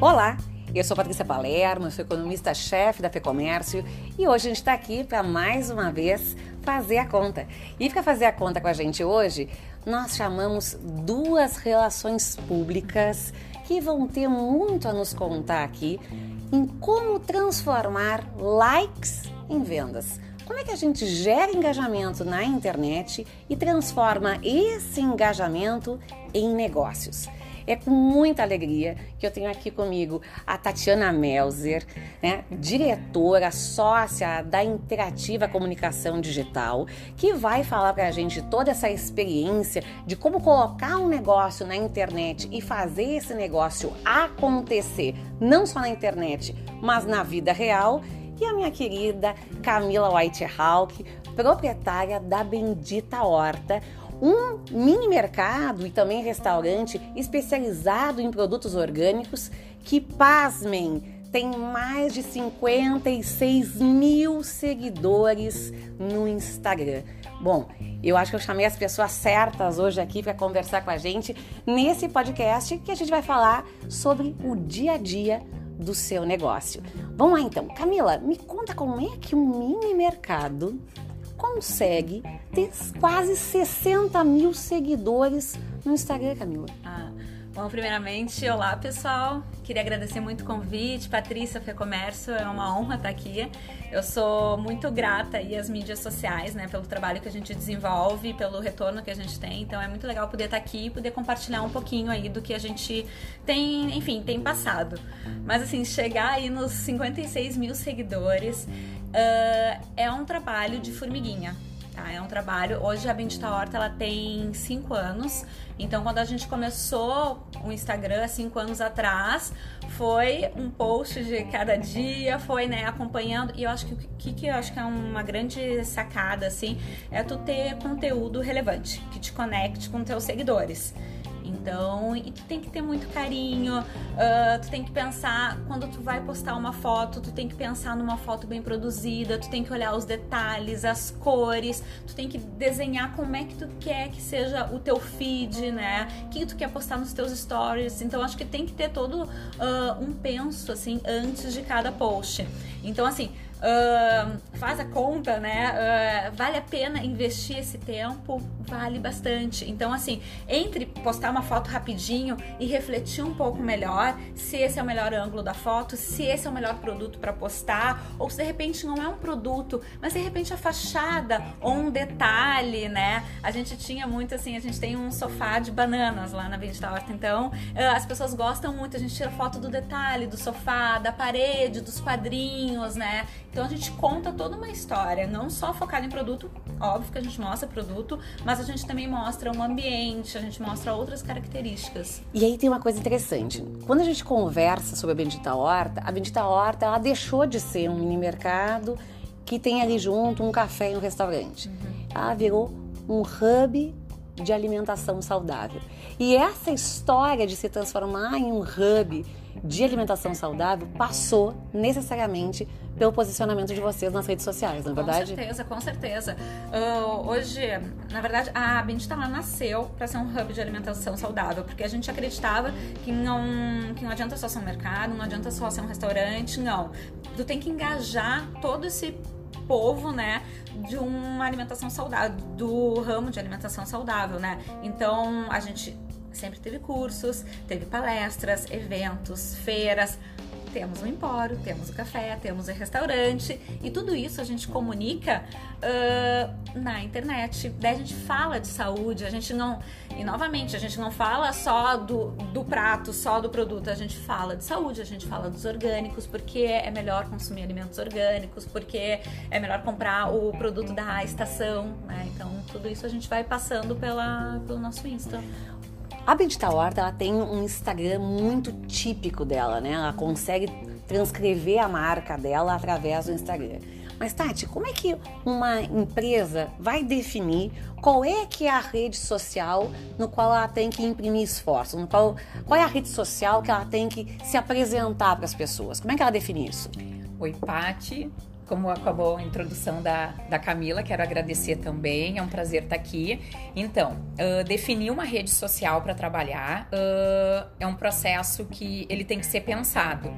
Olá, eu sou Patrícia Palermo, sou economista-chefe da FEComércio e hoje a gente está aqui para mais uma vez fazer a conta. E para fazer a conta com a gente hoje, nós chamamos duas relações públicas que vão ter muito a nos contar aqui em como transformar likes em vendas. Como é que a gente gera engajamento na internet e transforma esse engajamento em negócios? É com muita alegria que eu tenho aqui comigo a Tatiana Melzer, né, diretora, sócia da Interativa Comunicação Digital, que vai falar para a gente toda essa experiência de como colocar um negócio na internet e fazer esse negócio acontecer, não só na internet, mas na vida real. E a minha querida Camila Whitehawk, proprietária da Bendita Horta, um mini mercado e também restaurante especializado em produtos orgânicos que, pasmem, tem mais de 56 mil seguidores no Instagram. Bom, eu acho que eu chamei as pessoas certas hoje aqui para conversar com a gente nesse podcast que a gente vai falar sobre o dia a dia do seu negócio. Vamos lá então, Camila, me conta como é que um mini mercado consegue ter quase 60 mil seguidores no Instagram, Camila. Ah, bom, primeiramente, olá pessoal. Queria agradecer muito o convite. Patrícia Fê Comércio, é uma honra estar aqui. Eu sou muito grata aí às mídias sociais, né, pelo trabalho que a gente desenvolve, pelo retorno que a gente tem. Então é muito legal poder estar aqui e poder compartilhar um pouquinho aí do que a gente tem, enfim, tem passado. Mas assim, chegar aí nos 56 mil seguidores uh, é um trabalho de formiguinha. Tá? É um trabalho. Hoje a Bendita Horta ela tem 5 anos. Então, quando a gente começou o Instagram cinco anos atrás, foi um post de cada dia, foi né, acompanhando. E eu acho que o que, que eu acho que é uma grande sacada assim é tu ter conteúdo relevante que te conecte com teus seguidores. Então, e tu tem que ter muito carinho, uh, tu tem que pensar, quando tu vai postar uma foto, tu tem que pensar numa foto bem produzida, tu tem que olhar os detalhes, as cores, tu tem que desenhar como é que tu quer que seja o teu feed, né? O que tu quer postar nos teus stories. Então, acho que tem que ter todo uh, um penso, assim, antes de cada post. Então, assim, Uh, faz a conta, né? Uh, vale a pena investir esse tempo? Vale bastante. Então, assim, entre postar uma foto rapidinho e refletir um pouco melhor se esse é o melhor ângulo da foto, se esse é o melhor produto para postar, ou se de repente não é um produto, mas de repente a fachada ou um detalhe, né? A gente tinha muito assim, a gente tem um sofá de bananas lá na Bendita Horta, então uh, as pessoas gostam muito, a gente tira foto do detalhe, do sofá, da parede, dos quadrinhos, né? Então a gente conta toda uma história, não só focada em produto, óbvio que a gente mostra produto, mas a gente também mostra um ambiente, a gente mostra outras características. E aí tem uma coisa interessante. Quando a gente conversa sobre a Bendita Horta, a Bendita Horta ela deixou de ser um mini mercado que tem ali junto um café e um restaurante. Uhum. Ela virou um hub de alimentação saudável. E essa história de se transformar em um hub de alimentação saudável passou necessariamente pelo posicionamento de vocês nas redes sociais, não é verdade? Com certeza, com certeza. Uh, hoje, na verdade, a Bendita ela nasceu para ser um hub de alimentação saudável, porque a gente acreditava que não, que não adianta só ser um mercado, não adianta só ser um restaurante, não. Tu tem que engajar todo esse povo, né, de uma alimentação saudável, do ramo de alimentação saudável, né? Então, a gente sempre teve cursos, teve palestras, eventos, feiras, temos o empório, temos o café, temos o restaurante e tudo isso a gente comunica uh, na internet. Daí a gente fala de saúde, a gente não. E novamente, a gente não fala só do, do prato, só do produto, a gente fala de saúde, a gente fala dos orgânicos, porque é melhor consumir alimentos orgânicos, porque é melhor comprar o produto da estação, né? Então tudo isso a gente vai passando pela, pelo nosso Insta. A Bendita Horta ela tem um Instagram muito típico dela, né? Ela consegue transcrever a marca dela através do Instagram. Mas Tati, como é que uma empresa vai definir qual é que é a rede social no qual ela tem que imprimir esforço? No qual, qual é a rede social que ela tem que se apresentar para as pessoas? Como é que ela define isso? Oi, Pati. Como acabou a introdução da, da Camila, quero agradecer também, é um prazer estar aqui. Então, uh, definir uma rede social para trabalhar uh, é um processo que ele tem que ser pensado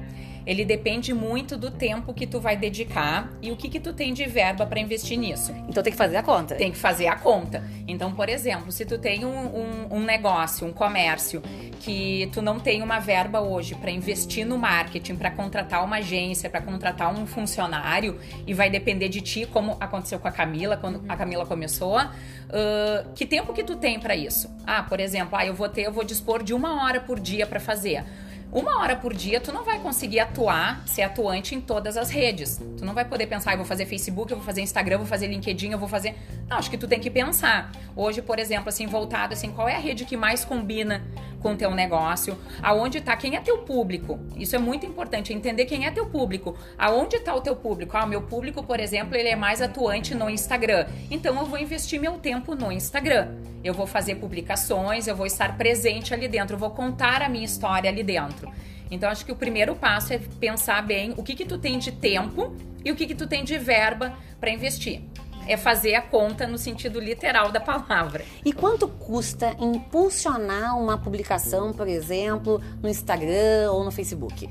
ele depende muito do tempo que tu vai dedicar e o que que tu tem de verba para investir nisso. Então tem que fazer a conta. Tem que fazer a conta. Então, por exemplo, se tu tem um, um, um negócio, um comércio que tu não tem uma verba hoje para investir no marketing, para contratar uma agência, para contratar um funcionário e vai depender de ti, como aconteceu com a Camila quando a Camila começou. Uh, que tempo que tu tem para isso? Ah, por exemplo, ah, eu vou ter, eu vou dispor de uma hora por dia para fazer uma hora por dia tu não vai conseguir atuar, ser atuante em todas as redes. Tu não vai poder pensar, eu vou fazer Facebook, eu vou fazer Instagram, eu vou fazer LinkedIn, eu vou fazer. Não, acho que tu tem que pensar. Hoje, por exemplo, assim, voltado assim, qual é a rede que mais combina com teu negócio? Aonde tá? Quem é teu público? Isso é muito importante, entender quem é teu público. Aonde tá o teu público? Ah, meu público, por exemplo, ele é mais atuante no Instagram. Então eu vou investir meu tempo no Instagram. Eu vou fazer publicações, eu vou estar presente ali dentro, eu vou contar a minha história ali dentro. Então acho que o primeiro passo é pensar bem o que que tu tem de tempo e o que que tu tem de verba para investir. É fazer a conta no sentido literal da palavra. E quanto custa impulsionar uma publicação, por exemplo, no Instagram ou no Facebook?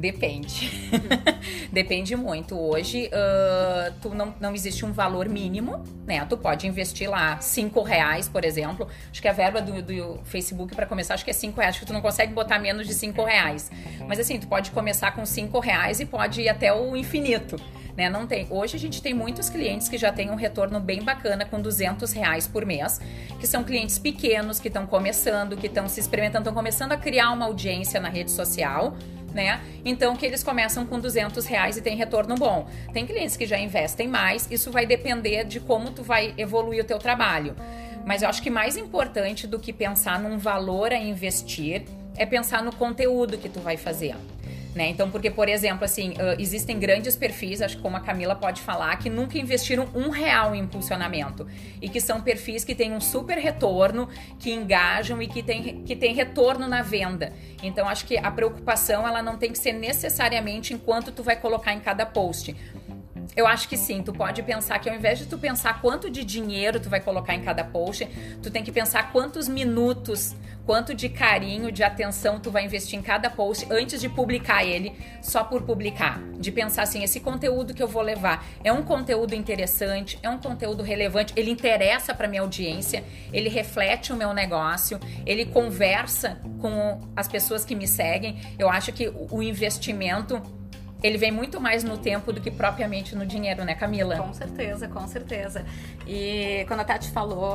Depende. Depende muito. Hoje, uh, tu não, não existe um valor mínimo, né? Tu pode investir lá cinco reais, por exemplo. Acho que a verba do, do Facebook para começar, acho que é cinco reais. Acho que tu não consegue botar menos de cinco reais. Mas assim, tu pode começar com cinco reais e pode ir até o infinito. Né? Não tem. Hoje a gente tem muitos clientes que já têm um retorno bem bacana com 200 reais por mês, que são clientes pequenos que estão começando, que estão se experimentando, estão começando a criar uma audiência na rede social né? Então que eles começam com 200 reais e tem retorno bom. Tem clientes que já investem mais, isso vai depender de como tu vai evoluir o teu trabalho. Mas eu acho que mais importante do que pensar num valor a investir é pensar no conteúdo que tu vai fazer. Né? Então, porque, por exemplo, assim, uh, existem grandes perfis, acho que como a Camila pode falar, que nunca investiram um real em impulsionamento. E que são perfis que têm um super retorno, que engajam e que têm que tem retorno na venda. Então, acho que a preocupação ela não tem que ser necessariamente enquanto tu vai colocar em cada post. Eu acho que sim, tu pode pensar que ao invés de tu pensar quanto de dinheiro tu vai colocar em cada post, tu tem que pensar quantos minutos, quanto de carinho, de atenção tu vai investir em cada post antes de publicar ele, só por publicar. De pensar assim, esse conteúdo que eu vou levar é um conteúdo interessante, é um conteúdo relevante, ele interessa para minha audiência, ele reflete o meu negócio, ele conversa com as pessoas que me seguem. Eu acho que o investimento ele vem muito mais no tempo do que propriamente no dinheiro, né, Camila? Com certeza, com certeza. E quando a Tati falou,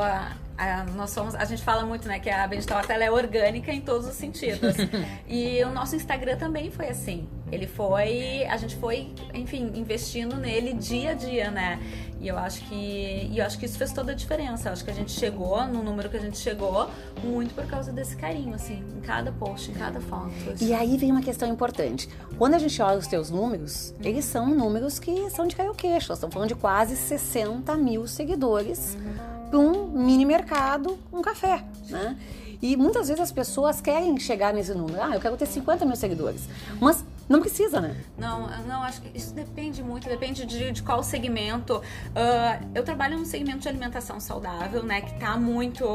a, a, nós somos, a gente fala muito, né, que a Bendita ela é orgânica em todos os sentidos. e o nosso Instagram também foi assim. Ele foi, a gente foi, enfim, investindo nele dia a dia, né? E eu acho que, e eu acho que isso fez toda a diferença. Eu acho que a gente chegou no número que a gente chegou muito por causa desse carinho, assim, em cada post, em cada foto. E aí vem uma questão importante. Quando a gente olha os teus números, uhum. eles são números que são de cair o queixo. Nós estamos falando de quase 60 mil seguidores uhum. Para um mini mercado, um café, né? E muitas vezes as pessoas querem chegar nesse número. Ah, eu quero ter 50 mil seguidores. Mas não precisa, né? Não, não, acho que isso depende muito, depende de, de qual segmento. Uh, eu trabalho num segmento de alimentação saudável, né? Que tá muito,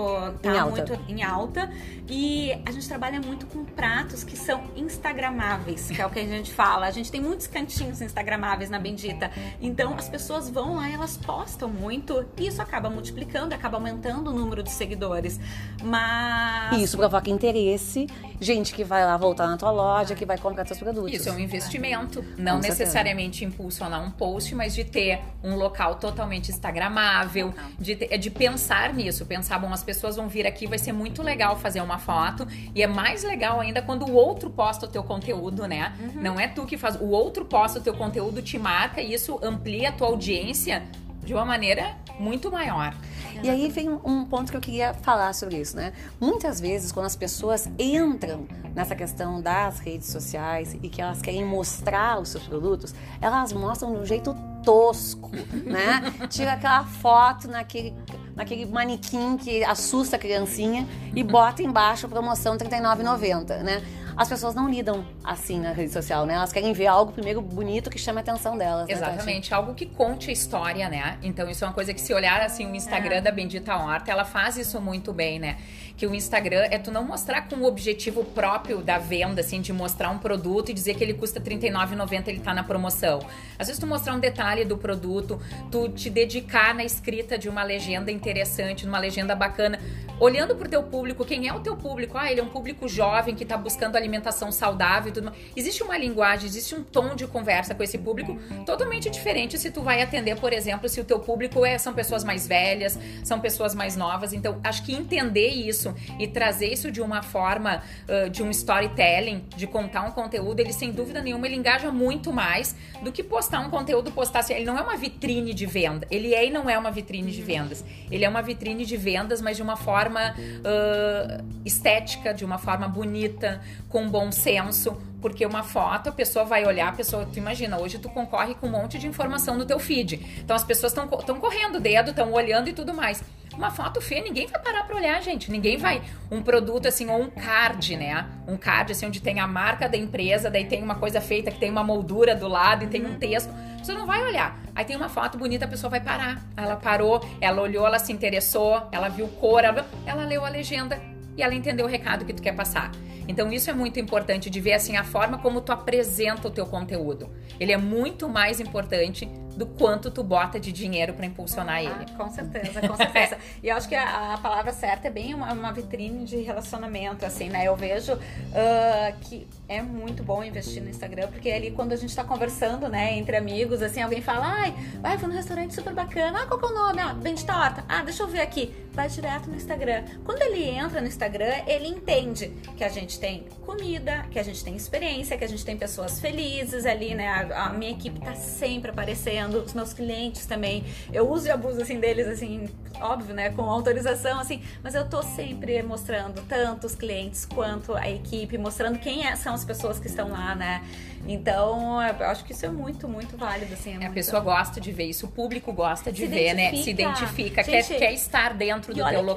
tá em alta. muito em alta. E a gente trabalha muito com pratos que são instagramáveis, que é o que a gente fala. A gente tem muitos cantinhos instagramáveis na Bendita. Então as pessoas vão lá elas postam muito. E isso acaba multiplicando, acaba aumentando o número de seguidores. Mas. Isso provoca interesse. Gente que vai lá voltar na tua loja, que vai comprar teus produtos. Isso isso é um investimento. Não Com necessariamente certeza. impulsionar um post, mas de ter um local totalmente instagramável, de, ter, de pensar nisso. Pensar, bom, as pessoas vão vir aqui, vai ser muito legal fazer uma foto. E é mais legal ainda quando o outro posta o teu conteúdo, né? Uhum. Não é tu que faz. O outro posta o teu conteúdo, te marca e isso amplia a tua audiência de uma maneira muito maior. E aí vem um ponto que eu queria falar sobre isso, né? Muitas vezes, quando as pessoas entram nessa questão das redes sociais e que elas querem mostrar os seus produtos, elas mostram de um jeito tosco, né? Tira aquela foto naquele, naquele manequim que assusta a criancinha e bota embaixo a promoção R$39,90, né? As pessoas não lidam assim na rede social, né? Elas querem ver algo primeiro bonito que chame a atenção delas. né, Exatamente, algo que conte a história, né? Então isso é uma coisa que se olhar assim o Instagram É. da Bendita Horta, ela faz isso muito bem, né? Que o Instagram é tu não mostrar com o objetivo próprio da venda, assim, de mostrar um produto e dizer que ele custa R$ 39,90 ele tá na promoção. Às vezes tu mostrar um detalhe do produto, tu te dedicar na escrita de uma legenda interessante, numa legenda bacana, olhando pro teu público, quem é o teu público? Ah, ele é um público jovem que tá buscando alimentação saudável e tudo mais. Existe uma linguagem, existe um tom de conversa com esse público totalmente diferente se tu vai atender, por exemplo, se o teu público é, são pessoas mais velhas, são pessoas mais novas. Então, acho que entender isso e trazer isso de uma forma uh, de um storytelling, de contar um conteúdo, ele sem dúvida nenhuma ele engaja muito mais do que postar um conteúdo, postar assim, ele não é uma vitrine de venda. Ele é e não é uma vitrine de vendas. Ele é uma vitrine de vendas, mas de uma forma uh, estética, de uma forma bonita, com bom senso, porque uma foto a pessoa vai olhar, a pessoa, tu imagina, hoje tu concorre com um monte de informação no teu feed. Então as pessoas estão correndo o dedo, estão olhando e tudo mais. Uma foto feia, ninguém vai parar pra olhar, gente. Ninguém vai. Um produto assim, ou um card, né? Um card, assim, onde tem a marca da empresa, daí tem uma coisa feita que tem uma moldura do lado e tem um texto. Você não vai olhar. Aí tem uma foto bonita, a pessoa vai parar. Ela parou, ela olhou, ela se interessou, ela viu cor, ela, ela leu a legenda e ela entendeu o recado que tu quer passar. Então isso é muito importante de ver assim a forma como tu apresenta o teu conteúdo. Ele é muito mais importante do quanto tu bota de dinheiro para impulsionar ele. Ah, com certeza, com certeza. e eu acho que a, a palavra certa é bem uma, uma, vitrine de relacionamento, assim, né? Eu vejo uh, que é muito bom investir no Instagram, porque ali quando a gente tá conversando, né, entre amigos, assim, alguém fala, ai, vai, fui num restaurante super bacana, ah, qual que é o nome? Ah, Bem de Torta. Ah, deixa eu ver aqui. Vai direto no Instagram. Quando ele entra no Instagram, ele entende que a gente tem comida, que a gente tem experiência, que a gente tem pessoas felizes ali, né? A, a minha equipe tá sempre aparecendo, os meus clientes também. Eu uso e abuso, assim, deles, assim, óbvio, né? Com autorização, assim, mas eu tô sempre mostrando tanto os clientes quanto a equipe, mostrando quem é, são as pessoas que estão lá, né? Então, eu acho que isso é muito, muito válido, assim. É a muito... pessoa gosta de ver isso, o público gosta de Se ver, né? identifica. Se identifica, Gente, quer, quer estar dentro do teu local.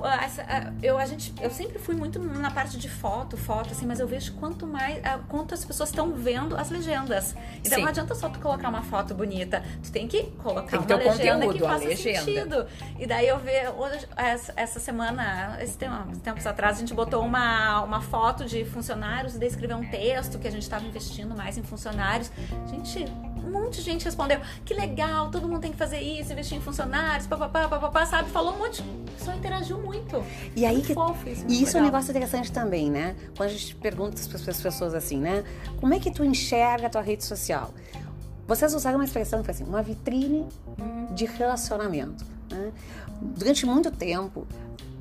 legal, essa, a- eu, a gente, eu sempre fui muito na parte de foto, foto, assim, mas eu vejo quanto mais, a- quanto as pessoas estão vendo as legendas. Então Sim. não adianta só tu colocar uma foto bonita, tu tem que colocar Tem que uma legenda que conteúdo, a faça legenda. sentido. E daí eu vejo, essa, semana, esse tempo, tempos atrás, a gente botou uma, uma foto de funcionários e daí escreveu um texto que a gente estava investindo mais em funcionários. Gente, um monte de gente respondeu, que legal, todo mundo tem que fazer isso, investir em funcionários, papapá, papapá, sabe? Falou um monte, pessoal interagiu muito. E aí Muito que fofo isso, E isso é um legal. negócio interessante também, né? Quando a gente pergunta para as pessoas assim, né? Como é que tu enxerga a tua rede social? Vocês usaram uma expressão que foi assim, uma vitrine de relacionamento. né? Durante muito tempo,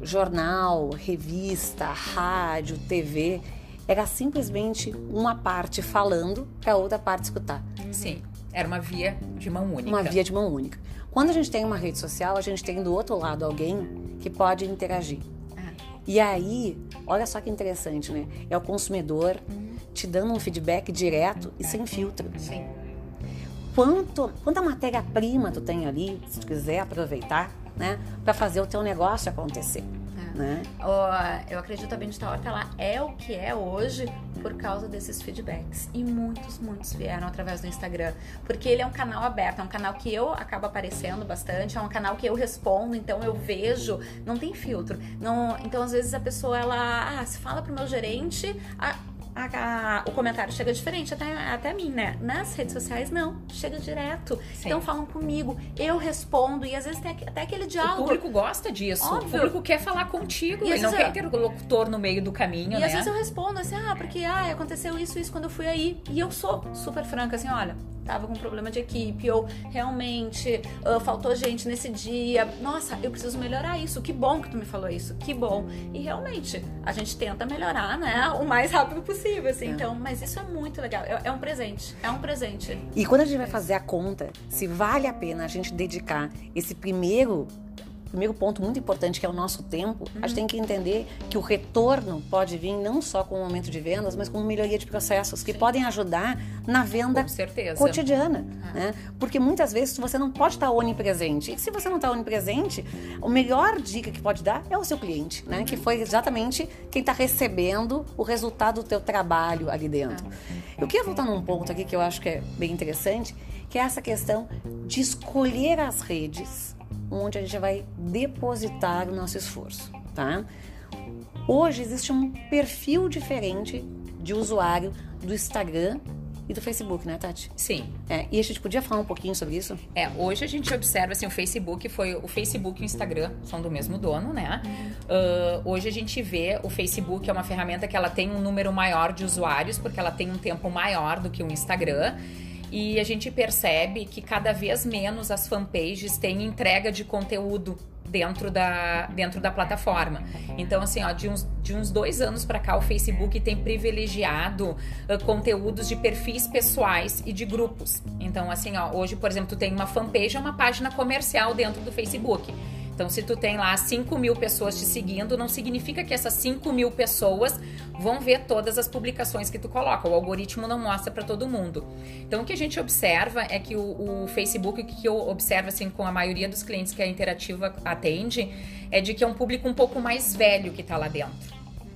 jornal, revista, rádio, TV, era simplesmente uma parte falando para a outra parte escutar. Sim, era uma via de mão única. Uma via de mão única. Quando a gente tem uma rede social, a gente tem do outro lado alguém que pode interagir. E aí, olha só que interessante, né? É o consumidor te dando um feedback direto e sem filtro. Sim. Quanto, quanta matéria-prima tu tem ali, se tu quiser aproveitar, né? Pra fazer o teu negócio acontecer, É. né? Ó, eu acredito que a Bendita Horta ela é o que é hoje por causa desses feedbacks. E muitos, muitos vieram através do Instagram. Porque ele é um canal aberto, é um canal que eu acabo aparecendo bastante, é um canal que eu respondo, então eu vejo, não tem filtro. Não, então, às vezes, a pessoa, ela, ah, se fala pro meu gerente, a- a- a- o comentário chega diferente até, até mim, né? Nas redes sociais, não, chega direto. Sim. Então falam comigo, eu respondo, e às vezes tem até aquele O diálogo. público gosta disso. Óbvio. O público quer falar contigo. E ele não quer interlocutor no meio do caminho, E né? às vezes eu respondo assim, ah, porque ah, aconteceu isso, isso quando eu fui aí. E eu sou super franca, assim, olha, tava com problema de equipe, ou realmente ah, faltou gente nesse dia. Nossa, eu preciso melhorar isso. Que bom que tu me falou isso, que bom. E realmente, a gente tenta melhorar, né, o mais rápido possível, assim. É. Então, mas isso é muito legal. É, é um presente, é um presente. E quando a gente vai fazer a conta, se vale a pena a gente dedicar esse primeiro primeiro ponto muito importante, que é o nosso tempo, a gente tem que entender que o retorno pode vir não só com o momento de vendas, mas com melhoria de processos, que podem ajudar na venda cotidiana. Ah. Né? Porque muitas vezes você não pode estar onipresente. E se você não está onipresente, a melhor dica que pode dar é o seu cliente, né? que foi exatamente quem está recebendo o resultado do teu trabalho ali dentro. Ah. Eu queria voltar num ponto aqui que eu acho que é bem interessante, que é essa questão de escolher as redes onde a gente vai depositar o nosso esforço, tá? Hoje existe um perfil diferente de usuário do Instagram e do Facebook, né, Tati? Sim. É, e a gente podia falar um pouquinho sobre isso? É, hoje a gente observa assim, o Facebook foi o Facebook e o Instagram são do mesmo dono, né? Uh, hoje a gente vê o Facebook é uma ferramenta que ela tem um número maior de usuários porque ela tem um tempo maior do que o Instagram. E a gente percebe que cada vez menos as fanpages têm entrega de conteúdo dentro da, dentro da plataforma. Então, assim, ó, de uns, de uns dois anos para cá, o Facebook tem privilegiado uh, conteúdos de perfis pessoais e de grupos. Então, assim, ó, hoje, por exemplo, tu tem uma fanpage, é uma página comercial dentro do Facebook. Então, se tu tem lá 5 mil pessoas te seguindo, não significa que essas 5 mil pessoas vão ver todas as publicações que tu coloca. O algoritmo não mostra para todo mundo. Então, o que a gente observa é que o, o Facebook, o que eu observo assim com a maioria dos clientes que a Interativa atende, é de que é um público um pouco mais velho que está lá dentro.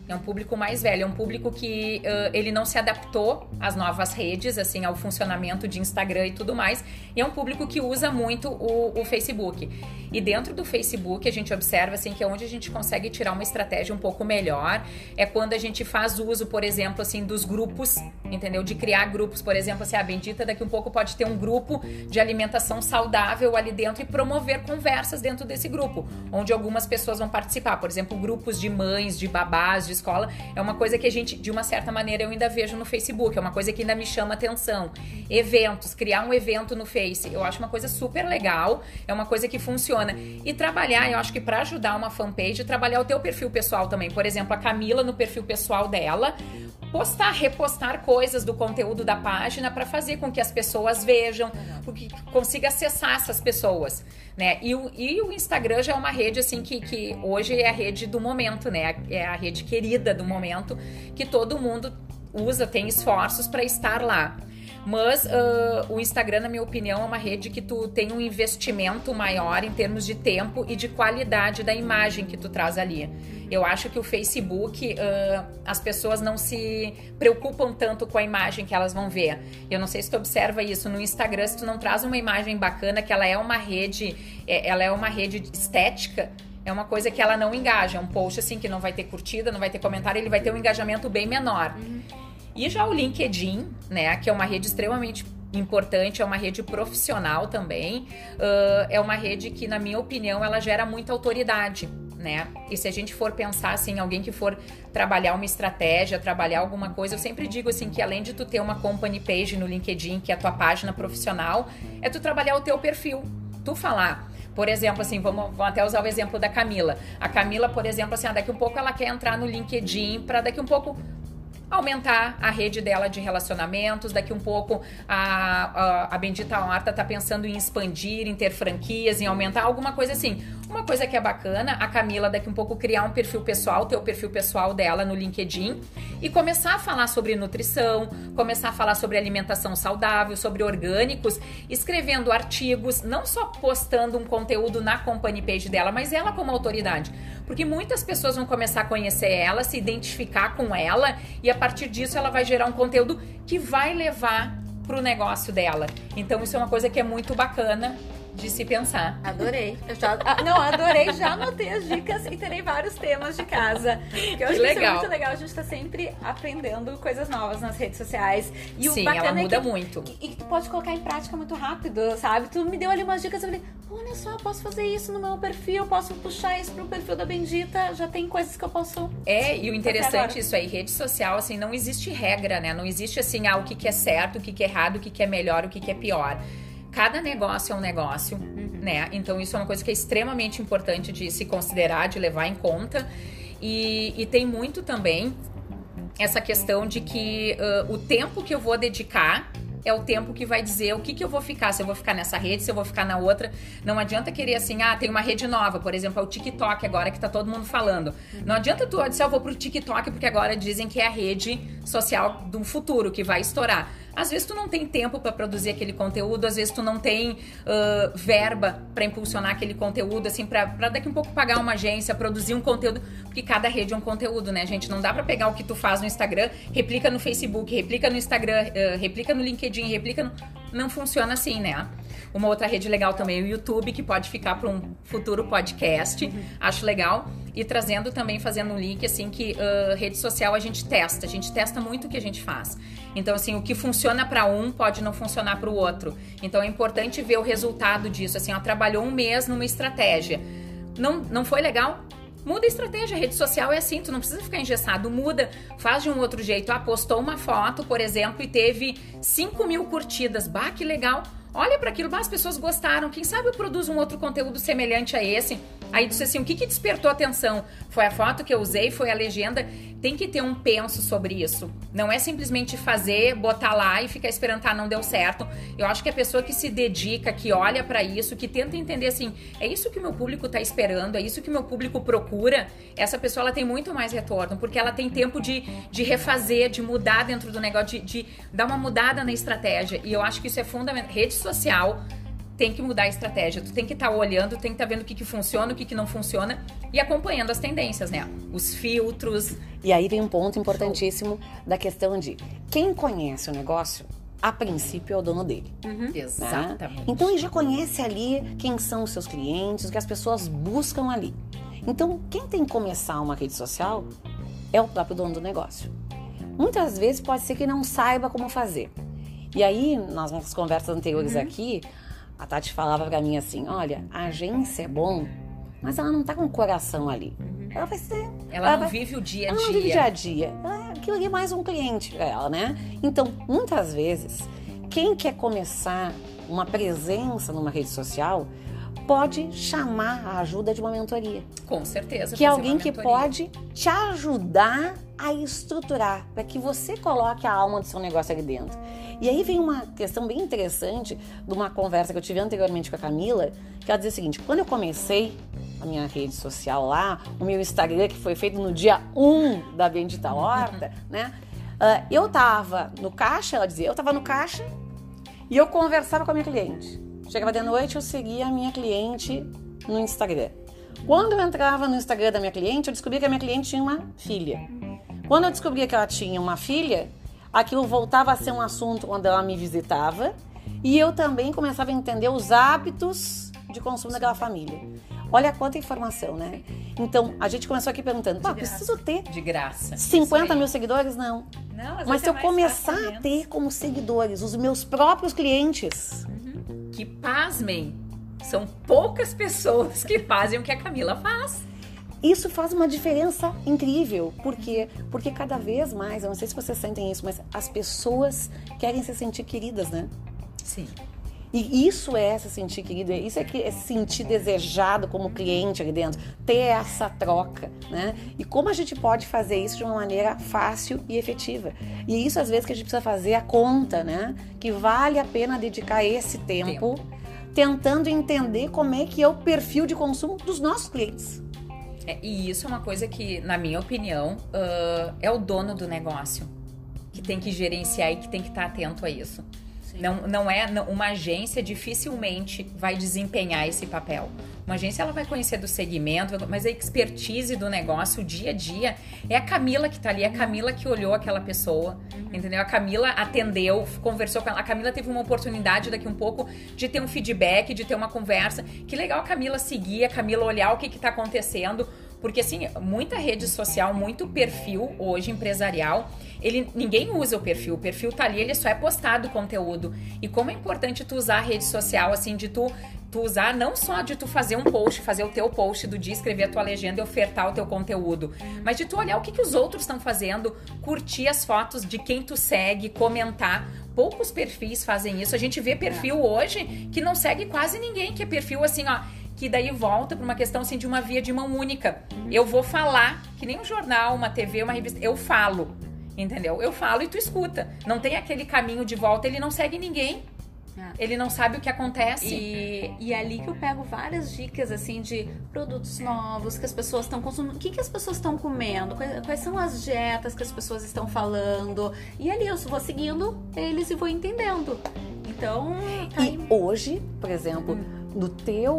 É um público mais velho, é um público que uh, ele não se adaptou às novas redes, assim, ao funcionamento de Instagram e tudo mais. E é um público que usa muito o, o, Facebook. E dentro do Facebook a gente observa assim que é onde a gente consegue tirar uma estratégia um pouco melhor é quando a gente faz uso, por exemplo, assim, dos grupos, entendeu? De criar grupos, por exemplo, assim, a Bendita daqui um pouco pode ter um grupo de alimentação saudável ali dentro e promover conversas dentro desse grupo, onde algumas pessoas vão participar, por exemplo, grupos de mães, de babás, de escola, é uma coisa que a gente, de uma certa maneira, eu ainda vejo no Facebook, é uma coisa que ainda me chama atenção. Eventos, criar um evento no Face, eu acho uma coisa super legal, é uma coisa que funciona. E trabalhar, eu acho que para ajudar uma fanpage, trabalhar o teu perfil pessoal também. Por exemplo, a Camila no perfil pessoal dela, postar, repostar coisas do conteúdo da página para fazer com que as pessoas vejam, que consiga acessar essas pessoas, né? E o, e o Instagram já é uma rede assim que, que hoje é a rede do momento, né? É a rede querida do momento que todo mundo usa, tem esforços para estar lá. Mas uh, o Instagram, na minha opinião, é uma rede que tu tem um investimento maior em termos de tempo e de qualidade da imagem que tu traz ali. Eu acho que o Facebook, uh, as pessoas não se preocupam tanto com a imagem que elas vão ver. Eu não sei se tu observa isso no Instagram, se tu não traz uma imagem bacana, que ela é uma rede, é, ela é uma rede estética, é uma coisa que ela não engaja. É um post assim que não vai ter curtida, não vai ter comentário, ele vai ter um engajamento bem menor. Uhum. E já o LinkedIn, né, que é uma rede extremamente importante, é uma rede profissional também, uh, é uma rede que, na minha opinião, ela gera muita autoridade. Né? E se a gente for pensar assim, alguém que for trabalhar uma estratégia, trabalhar alguma coisa, eu sempre digo assim que além de tu ter uma company page no LinkedIn, que é a tua página profissional, é tu trabalhar o teu perfil. Tu falar, por exemplo, assim, vamos, vamos, até usar o exemplo da Camila. A Camila, por exemplo, assim, daqui um pouco ela quer entrar no LinkedIn para daqui um pouco aumentar a rede dela de relacionamentos. Daqui um pouco a, a, a Bendita Horta está pensando em expandir, em ter franquias, em aumentar alguma coisa assim. Uma coisa que é bacana, a Camila daqui um pouco criar um perfil pessoal, ter o perfil pessoal dela no LinkedIn e começar a falar sobre nutrição, começar a falar sobre alimentação saudável, sobre orgânicos, escrevendo artigos, não só postando um conteúdo na company page dela, mas ela como autoridade. Porque muitas pessoas vão começar a conhecer ela, se identificar com ela e a partir disso ela vai gerar um conteúdo que vai levar para o negócio dela. Então isso é uma coisa que é muito bacana de se pensar. Adorei. Eu já, ah, não, adorei. Já anotei as dicas e terei vários temas de casa. Que eu acho que legal. é muito legal. A gente tá sempre aprendendo coisas novas nas redes sociais. E Sim, ela muda é que, muito. E, que tu pode colocar em prática muito rápido, sabe? Tu me deu ali umas dicas, eu falei, olha só, posso fazer isso no meu perfil, posso puxar isso pro perfil da Bendita, já tem coisas que eu posso. É, e o interessante isso aí, rede social, assim, não existe regra, né? Não existe assim, ah, o que, que é certo, o que, que é errado, o que, que é melhor, o que, que é pior cada negócio é um negócio, uhum. né? Então isso é uma coisa que é extremamente importante de se considerar, de levar em conta. E, e tem muito também essa questão de que uh, o tempo que eu vou dedicar é o tempo que vai dizer o que, que eu vou ficar, se eu vou ficar nessa rede, se eu vou ficar na outra. Não adianta querer assim, ah, tem uma rede nova, por exemplo, é o TikTok agora que tá todo mundo falando. Não adianta tu dizer, eu vou pro TikTok porque agora dizem que é a rede social do futuro que vai estourar. Às vezes tu não tem tempo para produzir aquele conteúdo, às vezes tu não tem uh, verba para impulsionar aquele conteúdo, assim, para daqui um pouco pagar uma agência, produzir um conteúdo, porque cada rede é um conteúdo, né, gente? Não dá para pegar o que tu faz no Instagram, replica no Facebook, replica no Instagram, uh, replica no LinkedIn, replica no... Não funciona assim, né? Uma outra rede legal também é o YouTube, que pode ficar para um futuro podcast. Uhum. Acho legal. E trazendo também, fazendo um link, assim, que uh, rede social a gente testa. A gente testa muito o que a gente faz. Então, assim, o que funciona para um pode não funcionar para o outro. Então, é importante ver o resultado disso. Assim, ó, trabalhou um mês numa estratégia. Não, não foi legal? Muda a estratégia, a rede social é assim, tu não precisa ficar engessado, muda, faz de um outro jeito. Ah, postou uma foto, por exemplo, e teve 5 mil curtidas. Bah, que legal! olha para aquilo, as pessoas gostaram, quem sabe eu produzo um outro conteúdo semelhante a esse. Aí disse assim, o que, que despertou atenção? Foi a foto que eu usei, foi a legenda. Tem que ter um penso sobre isso. Não é simplesmente fazer, botar lá e ficar esperando, tá, não deu certo. Eu acho que a pessoa que se dedica, que olha para isso, que tenta entender assim, é isso que o meu público tá esperando, é isso que o meu público procura, essa pessoa ela tem muito mais retorno, porque ela tem tempo de, de refazer, de mudar dentro do negócio, de, de dar uma mudada na estratégia. E eu acho que isso é fundamental. Rede social tem que mudar a estratégia. Tu tem que estar tá olhando, tem que estar tá vendo o que, que funciona, o que, que não funciona e acompanhando as tendências, né? Os filtros. E aí vem um ponto importantíssimo da questão de quem conhece o negócio, a princípio é o dono dele. Uhum. Né? Exatamente. Então ele já conhece ali quem são os seus clientes, o que as pessoas buscam ali. Então, quem tem que começar uma rede social é o próprio dono do negócio. Muitas vezes pode ser que não saiba como fazer. E aí, nas nossas conversas anteriores uhum. aqui, a Tati falava para mim assim: olha, a agência é bom, mas ela não tá com o coração ali. Ela vai ser. Ela, ela não vai, vive o dia a dia. Ela não vive o dia a dia. aquilo ali é mais um cliente pra ela, né? Então, muitas vezes, quem quer começar uma presença numa rede social pode chamar a ajuda de uma mentoria. Com certeza. Que é alguém que pode te ajudar a estruturar para que você coloque a alma do seu negócio ali dentro. E aí vem uma questão bem interessante de uma conversa que eu tive anteriormente com a Camila, que ela dizia o seguinte: quando eu comecei a minha rede social lá, o meu Instagram, que foi feito no dia 1 da Bendita Horta, né? Uh, eu tava no caixa, ela dizia, eu tava no caixa e eu conversava com a minha cliente. Chegava de noite, eu seguia a minha cliente no Instagram. Quando eu entrava no Instagram da minha cliente, eu descobri que a minha cliente tinha uma filha. Quando eu descobri que ela tinha uma filha, aquilo voltava a ser um assunto quando ela me visitava e eu também começava a entender os hábitos de consumo daquela família. Olha quanta informação, né? Então, a gente começou aqui perguntando, pá, preciso ter de graça 50 mil seguidores? Não. Não Mas se é eu começar a ter como seguidores os meus próprios clientes. Uhum. Que pasmem, são poucas pessoas que fazem o que a Camila faz. Isso faz uma diferença incrível. Por quê? Porque cada vez mais, eu não sei se vocês sentem isso, mas as pessoas querem se sentir queridas, né? Sim. E isso é se sentir querido, isso é que é se sentir desejado como cliente ali dentro, ter essa troca, né? E como a gente pode fazer isso de uma maneira fácil e efetiva? E é isso às vezes que a gente precisa fazer a conta, né? Que vale a pena dedicar esse tempo, tempo. tentando entender como é que é o perfil de consumo dos nossos clientes. É, e isso é uma coisa que, na minha opinião, uh, é o dono do negócio que tem que gerenciar e que tem que estar atento a isso. Não, não é uma agência dificilmente vai desempenhar esse papel. Uma agência ela vai conhecer do segmento, mas a expertise do negócio, o dia a dia, é a Camila que tá ali, é a Camila que olhou aquela pessoa, entendeu? A Camila atendeu, conversou com ela. A Camila teve uma oportunidade daqui um pouco de ter um feedback, de ter uma conversa. Que legal a Camila seguir, a Camila olhar o que que tá acontecendo porque, assim, muita rede social, muito perfil hoje empresarial, ele ninguém usa o perfil. O perfil tá ali, ele só é postado conteúdo. E como é importante tu usar a rede social, assim, de tu, tu usar não só de tu fazer um post, fazer o teu post do dia, escrever a tua legenda e ofertar o teu conteúdo, mas de tu olhar o que, que os outros estão fazendo, curtir as fotos de quem tu segue, comentar poucos perfis fazem isso. A gente vê perfil hoje que não segue quase ninguém, que é perfil assim, ó que daí volta para uma questão assim de uma via de mão única. Eu vou falar, que nem um jornal, uma TV, uma revista, eu falo. Entendeu? Eu falo e tu escuta. Não tem aquele caminho de volta, ele não segue ninguém. É. Ele não sabe o que acontece. E, e é ali que eu pego várias dicas, assim, de produtos novos que as pessoas estão consumindo. O que, que as pessoas estão comendo? Quais, quais são as dietas que as pessoas estão falando? E ali eu vou seguindo eles e vou entendendo. Então, tá E aí. hoje, por exemplo, no teu,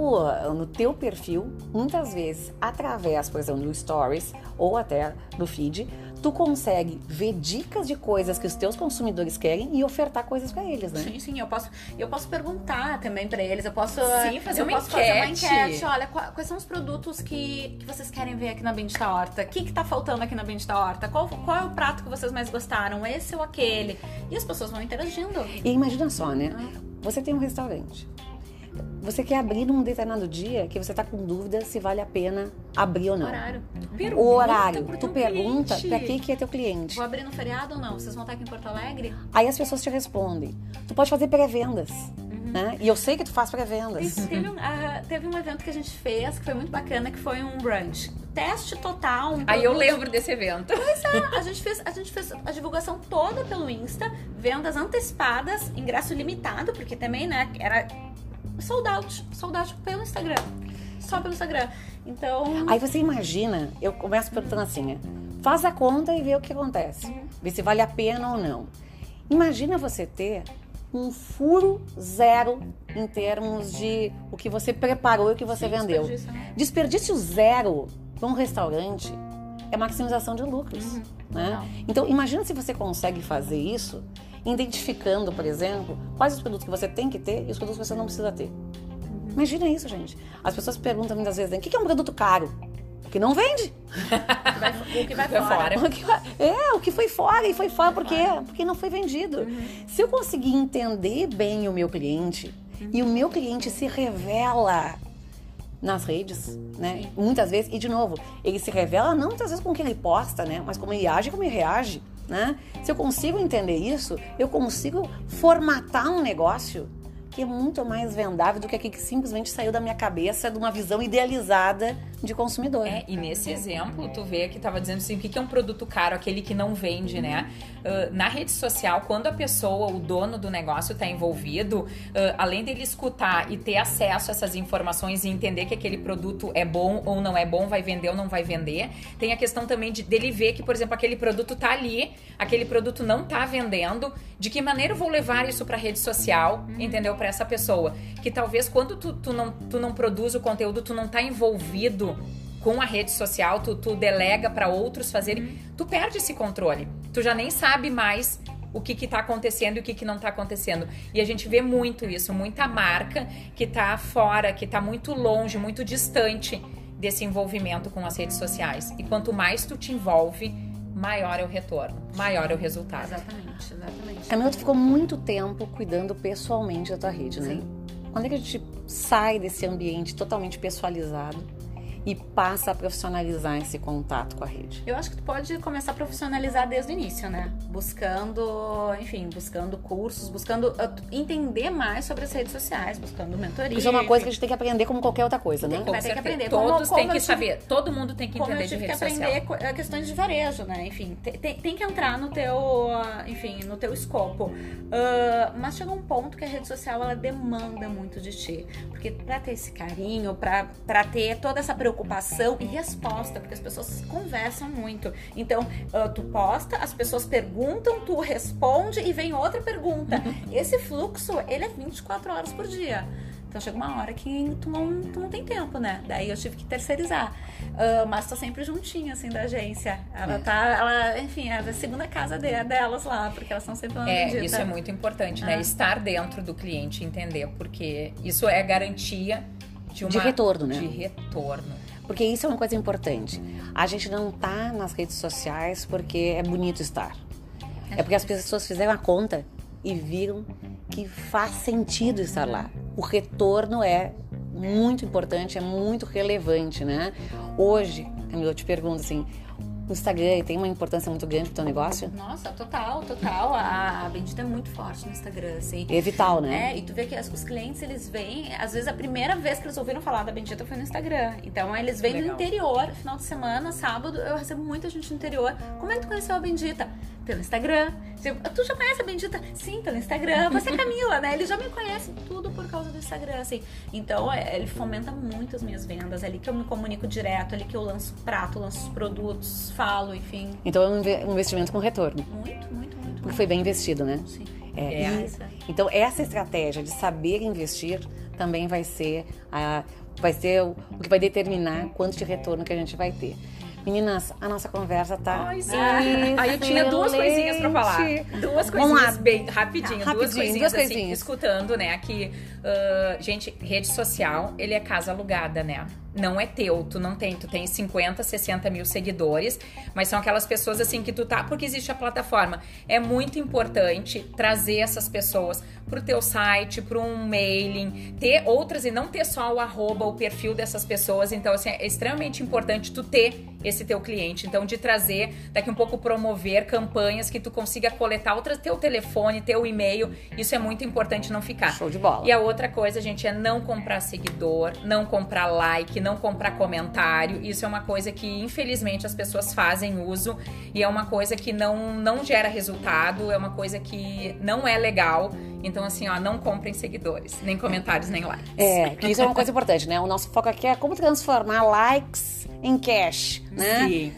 no teu perfil, muitas vezes, através, por exemplo, do Stories ou até do feed, tu consegue ver dicas de coisas que os teus consumidores querem e ofertar coisas para eles, né? Sim, sim, eu posso, eu posso perguntar também pra eles. Eu posso, Sim, fazer eu uma posso fazer uma enquete. enquete. Olha, qua- quais são os produtos que, que vocês querem ver aqui na Bendita Horta? O que, que tá faltando aqui na Bendita Horta? Qual, qual é o prato que vocês mais gostaram? Esse ou aquele? E as pessoas vão interagindo. E imagina só, né? Você tem um restaurante. Você quer abrir num determinado dia que você tá com dúvida se vale a pena abrir ou não. Horário. Pergunta O horário. pro Tu teu pergunta cliente. pra que que é teu cliente. Vou abrir no feriado ou não? Vocês vão estar aqui em Porto Alegre? Aí as pessoas te respondem. Tu pode fazer pré-vendas, Uhum. né? E eu sei que tu faz pré-vendas. Teve, teve um, ah, teve um evento que a gente fez que foi muito bacana, que foi um brunch. Teste total. Um Aí eu lembro desse evento. A gente, fez, a gente fez a divulgação toda pelo Insta, vendas antecipadas, ingresso limitado, porque também, né, era sold out, sold out pelo Instagram. Só pelo Instagram. Então, Aí você imagina, eu começo perguntando assim, né? Faz a conta e vê o que acontece. Vê se vale a pena ou não. Imagina você ter um furo zero em termos de o que você preparou e o que você Sim, vendeu. desperdício, né? Desperdício zero para um restaurante é maximização de lucros. Uhum. Né? Então, imagina se você consegue fazer isso identificando, por exemplo, quais os produtos que você tem que ter e os produtos que você não precisa ter. Uhum. Imagina isso, gente. As pessoas perguntam muitas vezes, né, o que é um produto caro? O que não vende. o que vai, Vai fora. O que vai- É, o que foi fora e foi fora por quê? Porque não foi vendido. Uhum. Se eu conseguir entender bem o meu cliente e o meu cliente se revela nas redes, né? Muitas vezes, e de novo, ele se revela não muitas vezes com o que ele posta, né? Mas como ele age, como ele reage, né? Se eu consigo entender isso, eu consigo formatar um negócio é muito mais vendável do que aquele que simplesmente saiu da minha cabeça de uma visão idealizada de consumidor. É, e nesse exemplo, tu vê que tava dizendo assim, o que é um produto caro, aquele que não vende, né? Ah, na rede social, quando a pessoa, o dono do negócio tá envolvido, ah, além dele escutar e ter acesso a essas informações e entender que aquele produto é bom ou não é bom, vai vender ou não vai vender, tem a questão também de dele ver que, por exemplo, aquele produto tá ali, aquele produto não tá vendendo, de que maneira eu vou levar isso pra rede social, entendeu? Pra essa pessoa. Que talvez quando tu, tu, não, tu não produz o conteúdo, tu não tá envolvido com a rede social, tu, tu delega pra outros fazerem, tu perde esse controle. Tu já nem sabe mais o que que tá acontecendo e o que que não tá acontecendo. E a gente vê muito isso, muita marca que tá fora, que tá muito longe, muito distante desse envolvimento com as redes sociais. E quanto mais tu te envolve, maior é o retorno, maior é o resultado. Exatamente, exatamente. Camila, tu ficou muito tempo cuidando pessoalmente da tua rede, né? Quando é que a gente sai desse ambiente totalmente pessoalizado e passa a profissionalizar esse contato com a rede? Eu acho que tu pode começar a profissionalizar desde o início, né? Buscando, enfim, buscando cursos, buscando uh, entender mais sobre as redes sociais, buscando mentoria. Isso é uma coisa que a gente tem que aprender como qualquer outra coisa, né? Vai Com ter que aprender. Como- Todos como têm que eu tive- saber, todo mundo tem que como entender eu de tive que rede aprender social. co- eh, questões de varejo, né? Enfim, te- te- tem, que entrar no teu, ah, enfim, no teu escopo. Ah, mas chega um ponto que a rede social ela demanda muito de ti, porque pra ter esse carinho, pra pra ter toda essa preocupação e resposta, porque as pessoas conversam muito. Então, ah, tu posta, as pessoas perguntam, tu responde e vem outra pergunta. Esse fluxo, ele é 24 horas por dia. Então chega uma hora que tu não, tu não tem tempo, né? Daí eu tive que terceirizar. Ah, mas tô sempre juntinha, assim, da agência. Ela É. tá, ela, enfim, é a segunda casa de- delas lá, porque elas são sempre lá É, isso é muito importante, né? Ah. Estar dentro do cliente, entender, porque isso é garantia de uma De retorno, né? De retorno. Porque isso é uma coisa importante. A gente não tá nas redes sociais porque é bonito estar. É porque as pessoas fizeram a conta e viram que faz sentido estar lá. O retorno é muito importante, é muito relevante, né? Hoje, eu te pergunto assim, o Instagram tem uma importância muito grande pro teu negócio? Nossa, total, total. A, a Bendita é muito forte no Instagram, assim. É vital, né? É, e tu vê que as- os clientes, eles vêm, às vezes a primeira vez que eles ouviram falar da Bendita foi no Instagram. Então eles vêm Legal. do interior, final de semana, sábado, eu recebo muita gente no interior. Como é que tu conheceu a Bendita? Pelo Instagram. Tu já conhece a Bendita? Sim, pelo Instagram. Você é Camila, né? Eles já me conhecem tudo por causa do Instagram, assim. Então, é, ele fomenta muito as minhas vendas. É ali que eu me comunico direto, é ali que eu lanço prato, lanço os produtos, falo, enfim. Então é um inve- investimento com retorno. Muito, muito, muito. Porque foi bem investido, né? Sim. É, É. e- então essa estratégia de saber investir também vai ser a, vai ser o que vai determinar quanto de retorno que a gente vai ter. Meninas, a nossa conversa tá. Ai, sim. Aí eu tinha duas coisinhas pra falar. Duas coisinhas bem rapidinho, duas Rapidinho, coisinhas duas assim, coisinhas. escutando, né? Que, ah, gente, rede social, ele é casa alugada, né? Não é teu, tu não tem, tu tem 50, 60 mil seguidores, mas são aquelas pessoas assim que tu tá, porque existe a plataforma. É muito importante trazer essas pessoas pro teu site, pro um mailing, ter outras e não ter só o arroba, o perfil dessas pessoas. Então, assim, é extremamente importante tu ter esse teu cliente. Então, de trazer, daqui um pouco promover campanhas que tu consiga coletar outras, teu telefone, teu e-mail. Isso é muito importante não ficar. Show de bola. E a outra coisa, gente, é não comprar seguidor, não comprar like, não comprar comentário. Isso é uma coisa que, infelizmente, as pessoas fazem uso e é uma coisa que não, não gera resultado, é uma coisa que não é legal. Então, assim, ó, não comprem seguidores, nem comentários, nem likes. É, que isso é uma coisa importante, né? O nosso foco aqui é como transformar likes em cash, né? Sim.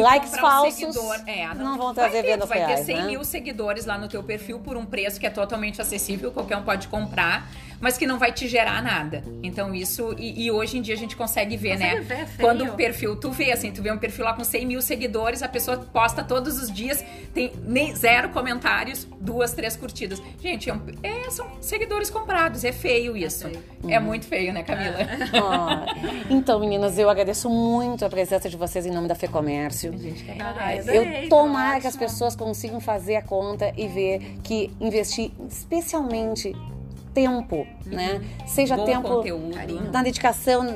Likes um falsos seguidor, é, não vão vai trazer ter, vendas Vai ter reais, 100 né? mil seguidores lá no teu perfil por um preço que é totalmente acessível, qualquer um pode comprar, mas que não vai te gerar nada. Então isso, e, e hoje em dia a gente consegue ver, Consegue né? ver, é feio. Quando o perfil, tu vê assim, tu vê um perfil lá com 100 mil seguidores, a pessoa posta todos os dias, tem nem zero comentários, duas, três curtidas. Gente, é, um- é, são seguidores comprados, é feio isso. feio. É, muito feio, né, Camila? Ah, então, meninas, eu agradeço muito a presença de vocês em nome da Fecomércio. Ai, adorei, Eu tomara que as pessoas consigam fazer a conta e ver que investir, especialmente tempo, né? Seja Bom tempo conteúdo. na dedicação,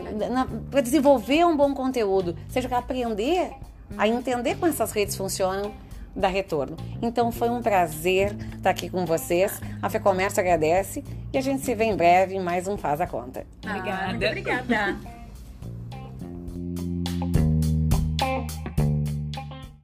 para desenvolver um bom conteúdo, seja para aprender a entender como essas redes funcionam, dá retorno. Então foi um prazer estar aqui com vocês. A Fecomércio agradece e a gente se vê em breve em mais um Faz a Conta. Ah, Obrigada. muito obrigada.